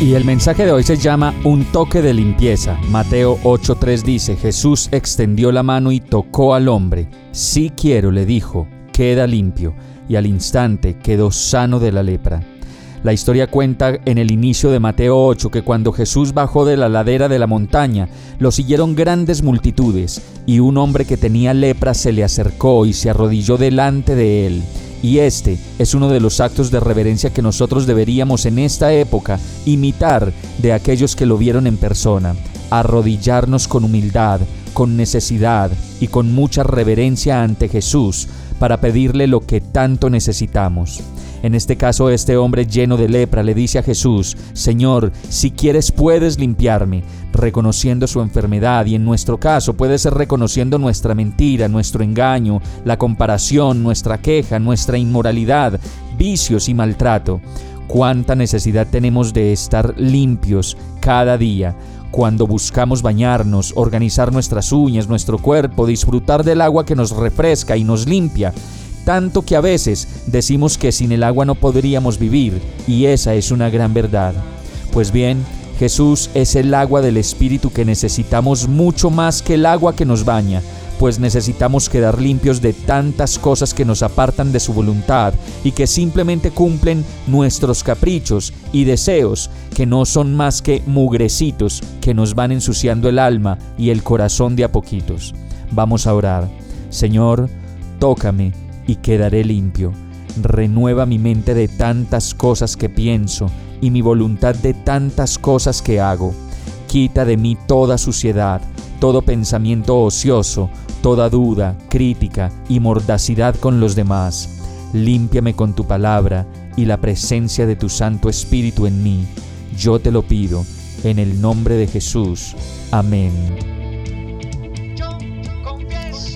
Y el mensaje de hoy se llama Un toque de limpieza. Mateo 8:3 dice, Jesús extendió la mano y tocó al hombre. Si quiero, le dijo, queda limpio, y al instante quedó sano de la lepra. La historia cuenta en el inicio de Mateo 8 que cuando Jesús bajó de la ladera de la montaña, lo siguieron grandes multitudes, y un hombre que tenía lepra se le acercó y se arrodilló delante de él. Y este es uno de los actos de reverencia que nosotros deberíamos en esta época imitar de aquellos que lo vieron en persona, arrodillarnos con humildad, con necesidad y con mucha reverencia ante Jesús para pedirle lo que tanto necesitamos. En este caso, este hombre lleno de lepra le dice a Jesús, Señor, si quieres puedes limpiarme, reconociendo su enfermedad y en nuestro caso puede ser reconociendo nuestra mentira, nuestro engaño, la comparación, nuestra queja, nuestra inmoralidad, vicios y maltrato. Cuánta necesidad tenemos de estar limpios cada día cuando buscamos bañarnos, organizar nuestras uñas, nuestro cuerpo, disfrutar del agua que nos refresca y nos limpia, tanto que a veces decimos que sin el agua no podríamos vivir, y esa es una gran verdad. Pues bien, Jesús es el agua del Espíritu que necesitamos mucho más que el agua que nos baña, pues necesitamos quedar limpios de tantas cosas que nos apartan de su voluntad y que simplemente cumplen nuestros caprichos y deseos, que no son más que mugrecitos que nos van ensuciando el alma y el corazón de a poquitos. Vamos a orar. Señor, tócame y quedaré limpio. Renueva mi mente de tantas cosas que pienso y mi voluntad de tantas cosas que hago. Quita de mí toda suciedad, todo pensamiento ocioso, toda duda, crítica y mordacidad con los demás. Límpiame con tu palabra y la presencia de tu Santo Espíritu en mí. Yo te lo pido, en el nombre de Jesús. Amén.